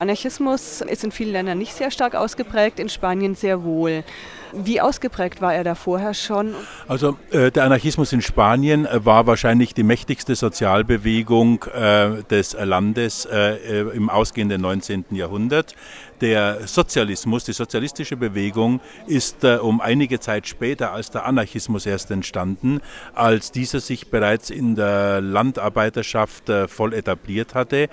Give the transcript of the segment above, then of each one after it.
Anarchismus ist in vielen Ländern nicht sehr stark ausgeprägt, in Spanien sehr wohl. Wie ausgeprägt war er da vorher schon? Also äh, der Anarchismus in Spanien äh, war wahrscheinlich die mächtigste Sozialbewegung äh, des Landes äh, äh, im ausgehenden 19. Jahrhundert. Der Sozialismus, die sozialistische Bewegung ist äh, um einige Zeit später als der Anarchismus erst entstanden, als dieser sich bereits in der Landarbeiterschaft voll etabliert hatte.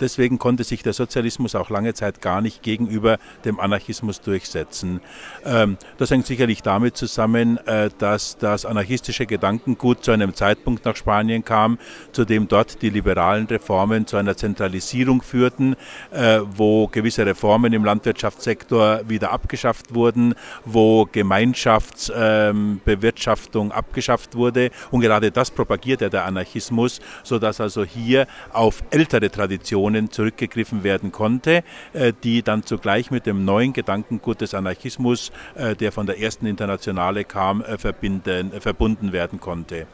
deswegen konnte sich der Sozialismus auch lange Zeit gar nicht gegenüber dem Anarchismus durchsetzen. Ähm, das hängt sicherlich damit zusammen, äh, dass das anarchistische Gedankengut zu einem Zeitpunkt nach Spanien kam, zu dem dort die liberalen Reformen zu einer Zentralisierung führten, äh, wo gewisse Reformen im Landwirtschaftssektor wieder abgeschafft wurden, wo Gemeinschaftsbewirtschaftung abgeschafft wurde. Und gerade das propagiert ja der Anarchismus, sodass also hier auf ältere Traditionen zurückgegriffen werden konnte, äh, die dann zugleich mit dem neuen Gedankengut des Anarchismus äh, der von der ersten Internationale kam, äh, verbinden, äh, verbunden werden konnte.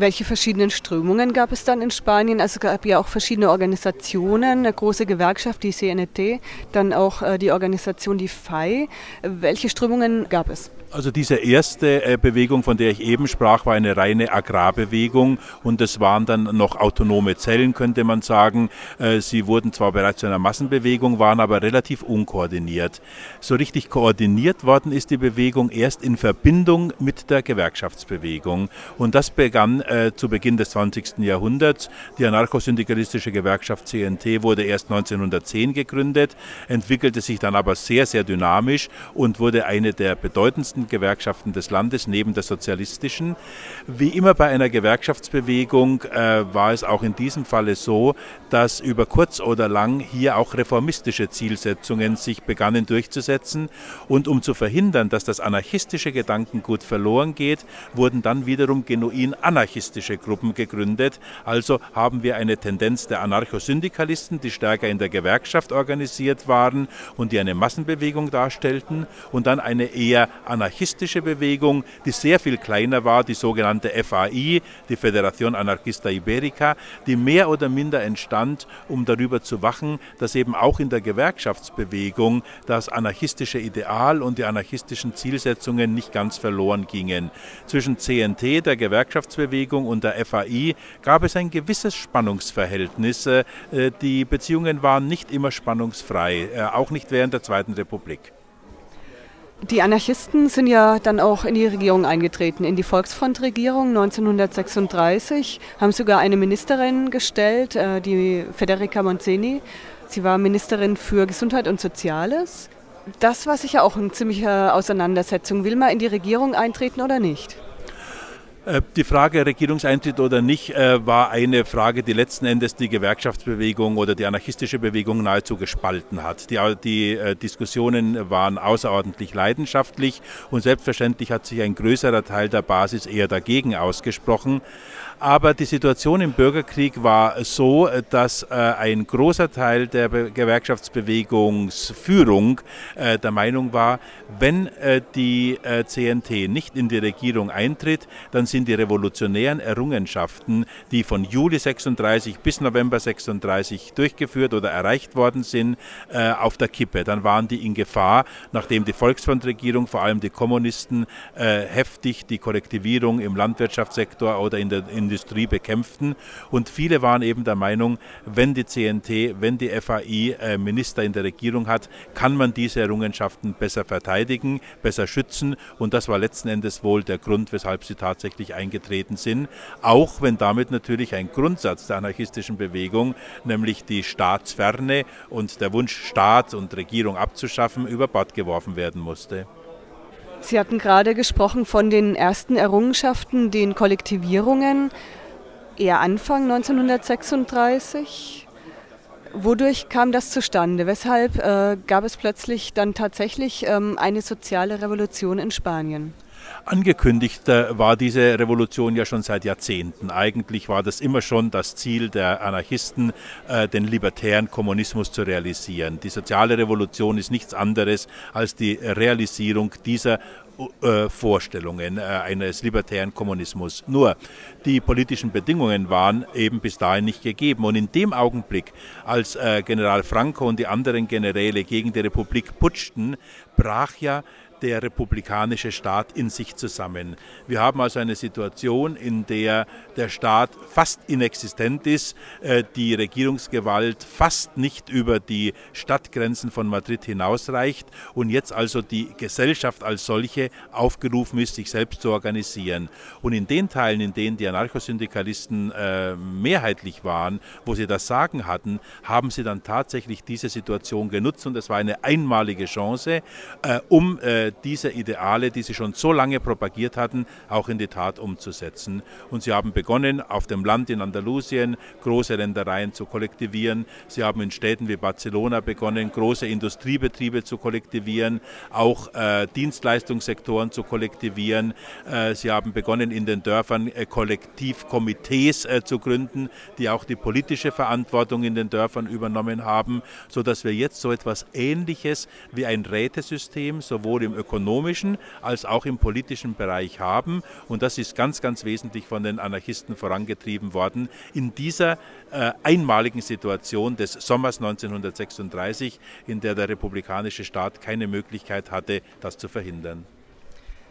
Welche verschiedenen Strömungen gab es dann in Spanien? Also es gab ja auch verschiedene Organisationen, eine große Gewerkschaft, die CNT, dann auch die Organisation, die FAI. Welche Strömungen gab es? Also diese erste äh, Bewegung, von der ich eben sprach, war eine reine Agrarbewegung und es waren dann noch autonome Zellen, könnte man sagen. Äh, sie wurden zwar bereits zu einer Massenbewegung, waren aber relativ unkoordiniert. So richtig koordiniert worden ist die Bewegung erst in Verbindung mit der Gewerkschaftsbewegung und das begann äh, zu Beginn des 20. Jahrhunderts. Die anarchosyndikalistische Gewerkschaft CNT wurde erst 1910 gegründet, entwickelte sich dann aber sehr, sehr dynamisch und wurde eine der bedeutendsten Gewerkschaften des Landes neben der sozialistischen. Wie immer bei einer Gewerkschaftsbewegung äh, war es auch in diesem Falle so, dass über kurz oder lang hier auch reformistische Zielsetzungen sich begannen durchzusetzen. Und um zu verhindern, dass das anarchistische Gedankengut verloren geht, wurden dann wiederum genuin anarchistische Gruppen gegründet. Also haben wir eine Tendenz der Anarchosyndikalisten, die stärker in der Gewerkschaft organisiert waren und die eine Massenbewegung darstellten, und dann eine eher anarchistische anarchistische Bewegung, die sehr viel kleiner war, die sogenannte FAI, die Federación Anarquista Ibérica, die mehr oder minder entstand, um darüber zu wachen, dass eben auch in der Gewerkschaftsbewegung das anarchistische Ideal und die anarchistischen Zielsetzungen nicht ganz verloren gingen. Zwischen CNT, der Gewerkschaftsbewegung, und der FAI gab es ein gewisses Spannungsverhältnis. Äh, die Beziehungen waren nicht immer spannungsfrei, äh, auch nicht während der Zweiten Republik. Die Anarchisten sind ja dann auch in die Regierung eingetreten, in die Volksfrontregierung 1936, haben sogar eine Ministerin gestellt, äh, die Federica Monzeni. Sie war Ministerin für Gesundheit und Soziales. Das war sicher auch eine ziemliche Auseinandersetzung. Will man in die Regierung eintreten oder nicht? Äh, die Frage Regierungseintritt oder nicht äh, war eine Frage, die letzten Endes die Gewerkschaftsbewegung oder die anarchistische Bewegung nahezu gespalten hat. Die, die äh, Diskussionen waren außerordentlich leidenschaftlich und selbstverständlich hat sich ein größerer Teil der Basis eher dagegen ausgesprochen. Aber die Situation im Bürgerkrieg war so, dass äh, ein großer Teil der Gewerkschaftsbewegungsführung äh, der Meinung war, wenn äh, die CNT nicht in die Regierung eintritt, dann sind die revolutionären Errungenschaften, die von Juli 36 bis November 36 durchgeführt oder erreicht worden sind, auf der Kippe. Dann waren die in Gefahr, nachdem die Volksfrontregierung, vor allem die Kommunisten, heftig die Korrektivierung im Landwirtschaftssektor oder in der in Industrie bekämpften. Und viele waren eben der Meinung, wenn die CNT, wenn die FAI äh, Minister in der Regierung hat, kann man diese Errungenschaften besser verteidigen, besser schützen. Und das war letzten Endes wohl der Grund, weshalb sie tatsächlich eingetreten sind. Auch wenn damit natürlich ein Grundsatz der anarchistischen Bewegung, nämlich die Staatsferne und der Wunsch, Staat und Regierung abzuschaffen, über Bord geworfen werden musste. Sie hatten gerade gesprochen von den ersten Errungenschaften, den Kollektivierungen, eher Anfang 1936. Wodurch kam das zustande? Weshalb äh, gab es plötzlich dann tatsächlich ähm, eine soziale Revolution in Spanien? Angekündigt äh, war diese Revolution ja schon seit Jahrzehnten. Eigentlich war das immer schon das Ziel der Anarchisten, äh, den libertären Kommunismus zu realisieren. Die soziale Revolution ist nichts anderes als die Realisierung dieser äh, Vorstellungen eines libertären Kommunismus. Nur die politischen Bedingungen waren eben bis dahin nicht gegeben. Und in dem Augenblick, als General Franco und die anderen Generäle gegen die Republik putschten, brach ja der republikanische Staat in sich zusammen. Wir haben also eine Situation, in der der Staat fast inexistent ist, äh, die Regierungsgewalt fast nicht über die Stadtgrenzen von Madrid hinausreicht und jetzt also die Gesellschaft als solche aufgerufen ist, sich selbst zu organisieren. Und in den Teilen, in denen die Anarchosyndikalisten äh, mehrheitlich waren, wo sie das Sagen hatten, haben sie dann tatsächlich diese Situation genutzt und es war eine einmalige Chance, äh, um diese Ideale, die sie schon so lange propagiert hatten, auch in die Tat umzusetzen. Und sie haben begonnen, auf dem Land in Andalusien große Ländereien zu kollektivieren. Sie haben in Städten wie Barcelona begonnen, große Industriebetriebe zu kollektivieren, auch äh, Dienstleistungssektoren zu kollektivieren. Äh, sie haben begonnen, in den Dörfern äh, Kollektivkomitees äh, zu gründen, die auch die politische Verantwortung in den Dörfern übernommen haben, sodass wir jetzt so etwas Ähnliches wie ein Rätesystem sowohl im ökonomischen als auch im politischen Bereich haben. Und das ist ganz, ganz wesentlich von den Anarchisten vorangetrieben worden. In dieser äh, einmaligen Situation des Sommers 1936, in der der republikanische Staat keine Möglichkeit hatte, das zu verhindern.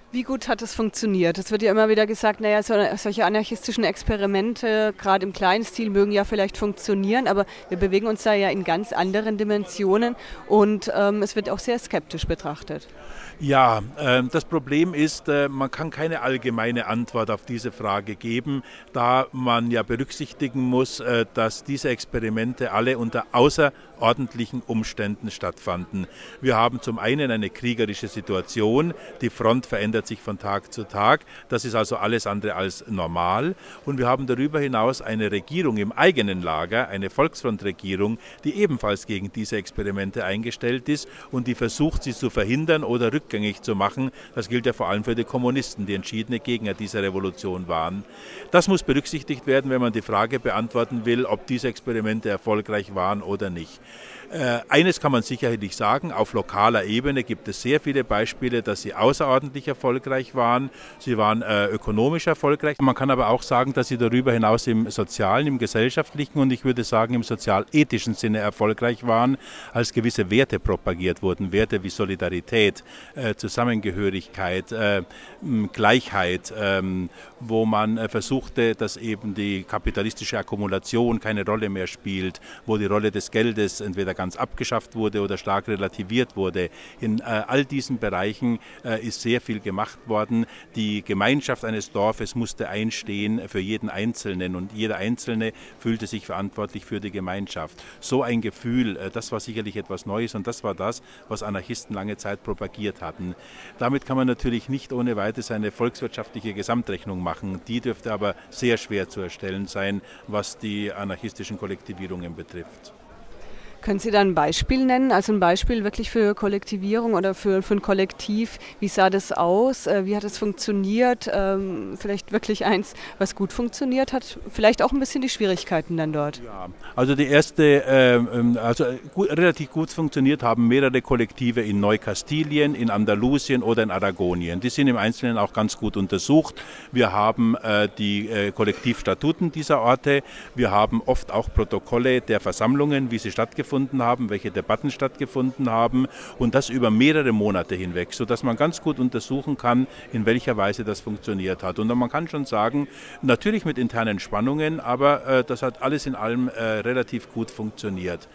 Wie gut hat es funktioniert? Es wird ja immer wieder gesagt, naja, so, solche anarchistischen Experimente, gerade im kleinen Stil, mögen ja vielleicht funktionieren, aber wir bewegen uns da ja in ganz anderen Dimensionen und ähm, es wird auch sehr skeptisch betrachtet. Ja, äh, das Problem ist, äh, man kann keine allgemeine Antwort auf diese Frage geben, da man ja berücksichtigen muss, äh, dass diese Experimente alle unter außerordentlichen Umständen stattfanden. Wir haben zum einen eine kriegerische Situation, die Front verändert sich von Tag zu Tag, das ist also alles andere als normal und wir haben darüber hinaus eine Regierung im eigenen Lager, eine Volksfrontregierung, die ebenfalls gegen diese Experimente eingestellt ist und die versucht, sie zu verhindern oder rückgängig rückgängig zu machen. Das gilt ja vor allem für die Kommunisten, die entschiedene Gegner dieser Revolution waren. Das muss berücksichtigt werden, wenn man die Frage beantworten will, ob diese Experimente erfolgreich waren oder nicht. Äh, eines kann man sicherlich sagen, auf lokaler Ebene gibt es sehr viele Beispiele, dass sie außerordentlich erfolgreich waren. Sie waren äh, ökonomisch erfolgreich. Man kann aber auch sagen, dass sie darüber hinaus im sozialen, im gesellschaftlichen und ich würde sagen im sozial-ethischen Sinne erfolgreich waren, als gewisse Werte propagiert wurden. Werte wie Solidarität, äh, Zusammengehörigkeit, äh, Gleichheit, ähm, wo man äh, versuchte, dass eben die kapitalistische Akkumulation keine Rolle mehr spielt, wo die Rolle des Geldes entweder ganz abgeschafft wurde oder stark relativiert wurde. In äh, all diesen Bereichen äh, ist sehr viel gemacht worden. Die Gemeinschaft eines Dorfes musste einstehen für jeden Einzelnen und jeder Einzelne fühlte sich verantwortlich für die Gemeinschaft. So ein Gefühl, äh, das war sicherlich etwas Neues und das war das, was Anarchisten lange Zeit propagiert hatten. Damit kann man natürlich nicht ohne weiteres eine volkswirtschaftliche Gesamtrechnung machen. Die dürfte aber sehr schwer zu erstellen sein, was die anarchistischen Kollektivierungen betrifft. Können Sie da ein Beispiel nennen? Also ein Beispiel wirklich für Kollektivierung oder für, für ein Kollektiv. Wie sah das aus? Äh, wie hat es funktioniert? Ähm, vielleicht wirklich eins, was gut funktioniert hat. Vielleicht auch ein bisschen die Schwierigkeiten dann dort. Ja, also die erste, ähm, also gut, relativ gut funktioniert haben mehrere Kollektive in Neukastilien, in Andalusien oder in Aragonien. Die sind im Einzelnen auch ganz gut untersucht. Wir haben äh, die äh, Kollektivstatuten dieser Orte. Wir haben oft auch Protokolle der Versammlungen, wie sie stattgefunden stattgefunden haben, welche Debatten stattgefunden haben und das über mehrere Monate hinweg, sodass man ganz gut untersuchen kann, in welcher Weise das funktioniert hat. Und man kann schon sagen, natürlich mit internen Spannungen, aber äh, das hat alles in allem äh, relativ gut funktioniert.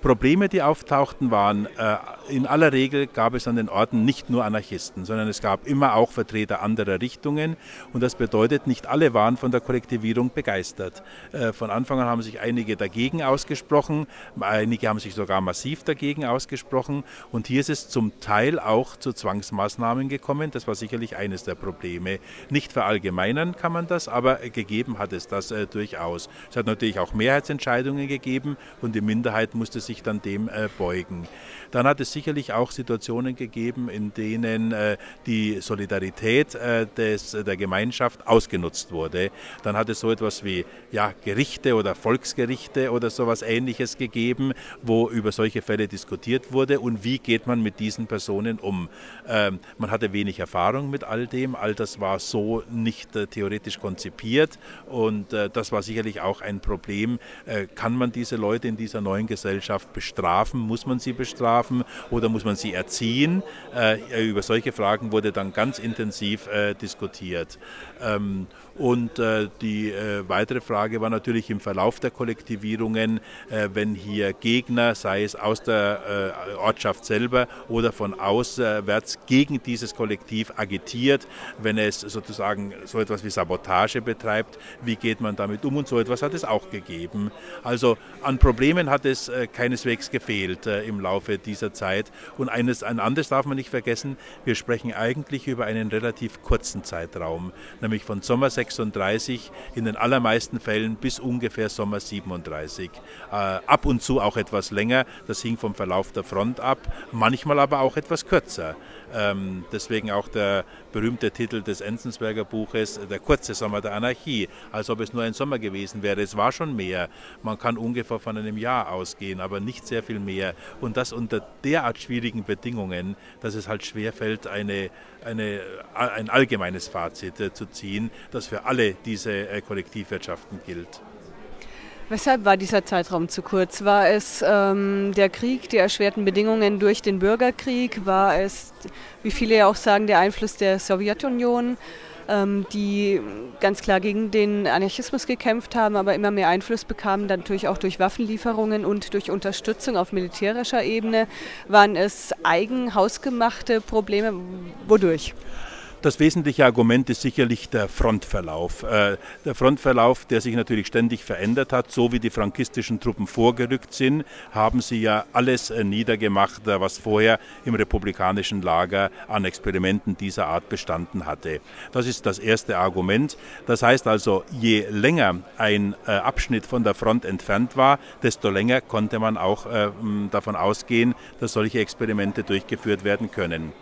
Probleme, die auftauchten, waren, äh, in aller Regel gab es an den Orten nicht nur Anarchisten, sondern es gab immer auch Vertreter anderer Richtungen. Und das bedeutet, nicht alle waren von der Kollektivierung begeistert. Äh, von Anfang an haben sich einige dagegen ausgesprochen, einige Einige haben sich sogar massiv dagegen ausgesprochen. Und hier ist es zum Teil auch zu Zwangsmaßnahmen gekommen. Das war sicherlich eines der Probleme. Nicht verallgemeinern kann man das, aber gegeben hat es das äh, durchaus. Es hat natürlich auch Mehrheitsentscheidungen gegeben und die Minderheit musste sich dann dem äh, beugen. Dann hat es sicherlich auch Situationen gegeben, in denen äh, die Solidarität äh, des, der Gemeinschaft ausgenutzt wurde. Dann hat es so etwas wie ja, Gerichte oder Volksgerichte oder sowas ähnliches gegeben, wo über solche Fälle diskutiert wurde und wie geht man mit diesen Personen um. Ähm, man hatte wenig Erfahrung mit all dem, all das war so nicht äh, theoretisch konzipiert und äh, das war sicherlich auch ein Problem. Äh, kann man diese Leute in dieser neuen Gesellschaft bestrafen? Muss man sie bestrafen oder muss man sie erziehen? Äh, über solche Fragen wurde dann ganz intensiv äh, diskutiert. Ähm, und äh, die weitere Frage war natürlich im Verlauf der Kollektivierungen, wenn hier Gegner, sei es aus der äh, Ortschaft selber oder von auswärts, gegen dieses Kollektiv agitiert, wenn es sozusagen so etwas wie Sabotage betreibt, wie geht man damit um? Und so etwas hat es auch gegeben. Also an Problemen hat es äh, keineswegs gefehlt äh, im Laufe dieser Zeit. Und eines, ein anderes darf man nicht vergessen, wir sprechen eigentlich über einen relativ kurzen Zeitraum, nämlich von Sommer 6 36, in den allermeisten Fällen bis ungefähr Sommer 37. Äh, ab und zu auch etwas länger, das hing vom Verlauf der Front ab, manchmal aber auch etwas kürzer. Ähm, deswegen auch der berühmte Titel des Enzensberger Buches, Der kurze Sommer der Anarchie, als ob es nur ein Sommer gewesen wäre. Es war schon mehr. Man kann ungefähr von einem Jahr ausgehen, aber nicht sehr viel mehr. Und das unter derart schwierigen Bedingungen, dass es halt schwerfällt, eine, eine, ein allgemeines Fazit äh, zu ziehen, das für alle diese äh, Kollektivwirtschaften gilt. Weshalb war dieser Zeitraum zu kurz? War es ähm, der Krieg, die erschwerten Bedingungen durch den Bürgerkrieg? War es, wie viele ja auch sagen, der Einfluss der Sowjetunion, ähm, die ganz klar gegen den Anarchismus gekämpft haben, aber immer mehr Einfluss bekamen, natürlich auch durch Waffenlieferungen und durch Unterstützung auf militärischer Ebene? Waren es eigen hausgemachte Probleme? Wodurch? Das wesentliche Argument ist sicherlich der Frontverlauf. Äh, der Frontverlauf, der sich natürlich ständig verändert hat, so wie die frankistischen Truppen vorgerückt sind, haben sie ja alles äh, niedergemacht, äh, was vorher im republikanischen Lager an Experimenten dieser Art bestanden hatte. Das ist das erste Argument. Das heißt also, je länger ein Abschnitt von der Front entfernt war, desto länger konnte man auch davon ausgehen, dass solche Experimente durchgeführt werden können.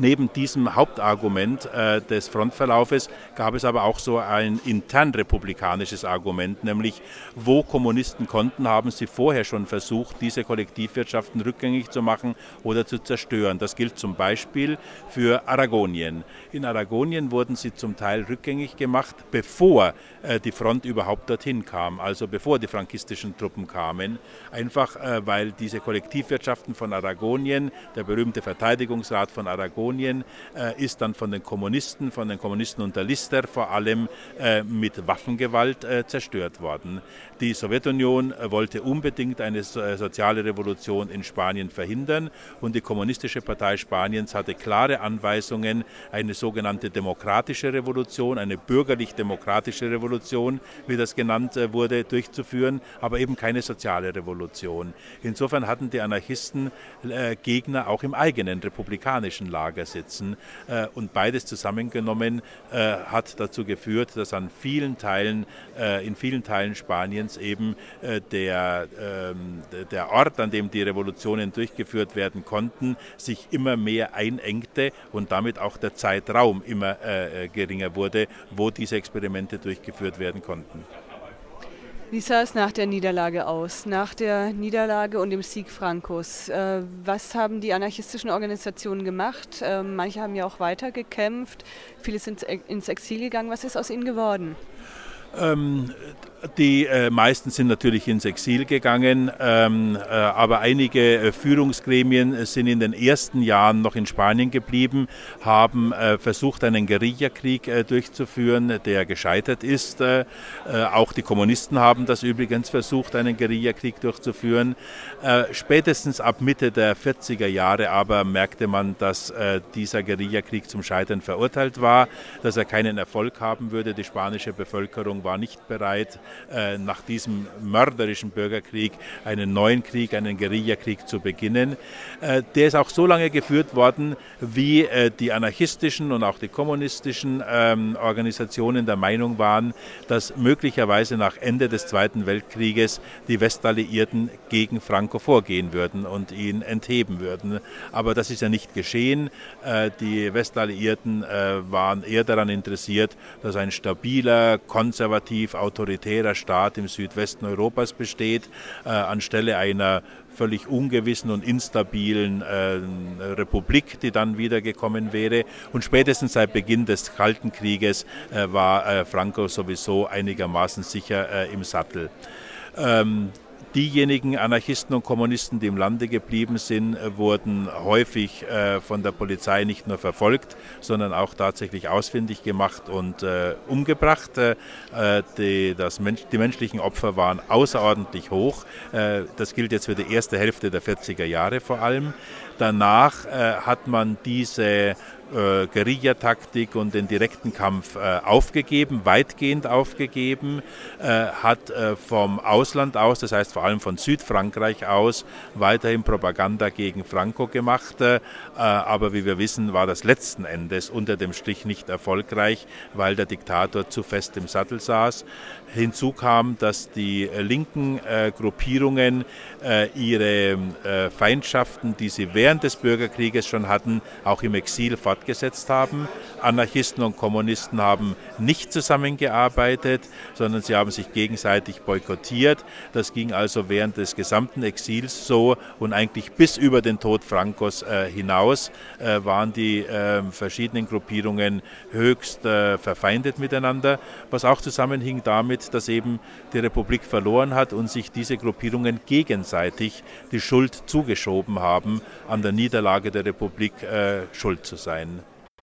Neben diesem Hauptargument äh, des Frontverlaufes gab es aber auch so ein intern republikanisches Argument, nämlich wo Kommunisten konnten, haben sie vorher schon versucht, diese Kollektivwirtschaften rückgängig zu machen oder zu zerstören. Das gilt zum Beispiel für Aragonien. In Aragonien wurden sie zum Teil rückgängig gemacht, bevor äh, die Front überhaupt dorthin kam, also bevor die frankistischen Truppen kamen, einfach äh, weil diese Kollektivwirtschaften von Aragonien, der berühmte Verteidigungsrat von Aragonien, Mazedonien äh, ist dann von den Kommunisten, von den Kommunisten unter Lister vor allem äh, mit Waffengewalt äh, zerstört worden. Die Sowjetunion wollte unbedingt eine soziale Revolution in Spanien verhindern und die Kommunistische Partei Spaniens hatte klare Anweisungen, eine sogenannte demokratische Revolution, eine bürgerlich-demokratische Revolution, wie das genannt wurde, durchzuführen, aber eben keine soziale Revolution. Insofern hatten die Anarchisten Gegner auch im eigenen republikanischen Lager. Sitzen. Äh, und beides zusammengenommen äh, hat dazu geführt, dass an vielen Teilen, äh, in vielen Teilen Spaniens eben der, ähm, der Ort, an dem die Revolutionen durchgeführt werden konnten, sich immer mehr einengte und damit auch der Zeitraum immer geringer wurde, wo diese Experimente durchgeführt werden konnten. Wie sah es nach der Niederlage aus? Nach der Niederlage und dem Sieg Frankos, äh, was haben die anarchistischen Organisationen gemacht? Äh, manche haben ja auch weiter gekämpft, viele sind ins Exil gegangen. Was ist aus ihnen geworden? Ähm, die äh, meisten sind natürlich ins Exil gegangen, ähm, äh, aber einige äh, Führungsgremien sind in den ersten Jahren noch in Spanien geblieben, haben äh, versucht, einen Guerillakrieg äh, durchzuführen, der gescheitert ist. Äh, auch die Kommunisten haben das übrigens versucht, einen Guerillakrieg durchzuführen. spätestens ab Mitte der 40er Jahre aber merkte man, dass dieser Guerillakrieg zum Scheitern verurteilt war, dass er keinen Erfolg haben würde. Die spanische Bevölkerung Regierung war nicht bereit, äh, nach diesem mörderischen Bürgerkrieg einen neuen Krieg, einen Guerillakrieg zu beginnen. Äh, der ist auch so lange geführt worden, wie äh, die anarchistischen und auch die kommunistischen ähm, Organisationen der Meinung waren, dass möglicherweise nach Ende des Zweiten Weltkrieges die Westalliierten gegen Franco vorgehen würden und ihn entheben würden. Aber das ist ja nicht geschehen. Die Westalliierten waren eher daran interessiert, dass ein stabiler, konservativ, autoritärer Staat im Südwesten Europas besteht, anstelle einer völlig ungewissen und instabilen äh, Republik, die dann wiedergekommen wäre. Und spätestens seit Beginn des Kalten Krieges äh, war äh, Franco sowieso einigermaßen sicher äh, im Sattel. Ähm, Diejenigen Anarchisten und Kommunisten, die im Lande geblieben sind, äh, wurden häufig äh, von der Polizei nicht nur verfolgt, sondern auch tatsächlich ausfindig gemacht und äh, umgebracht. Die, das, die menschlichen Opfer waren außerordentlich hoch. Das gilt jetzt für die erste Hälfte der 40er Jahre vor allem. Danach hat man diese äh, Guerillataktik und den direkten Kampf äh, aufgegeben, weitgehend aufgegeben, äh, hat äh, vom Ausland aus, das heißt vor allem von Südfrankreich aus, weiterhin Propaganda gegen Franco gemacht. Äh, aber wie wir wissen, war das letzten Endes unter dem Strich nicht erfolgreich, weil der Diktator zu fest im Sattel saß. Hinzu kam, dass die äh, linken Gruppierungen ihre Feindschaften, die sie während des Bürgerkrieges schon hatten, auch im Exil fort fortgesetzt haben. Anarchisten und Kommunisten haben nicht zusammengearbeitet, sondern sie haben sich gegenseitig boykottiert. Das ging also während des gesamten Exils so und eigentlich bis über den Tod Francos äh, hinaus äh, waren die äh, verschiedenen Gruppierungen höchst äh, verfeindet miteinander, was auch zusammenhing damit, dass eben die Republik verloren hat und sich diese Gruppierungen gegenseitig die Schuld zugeschoben haben, an der Niederlage der Republik äh, schuld zu sein.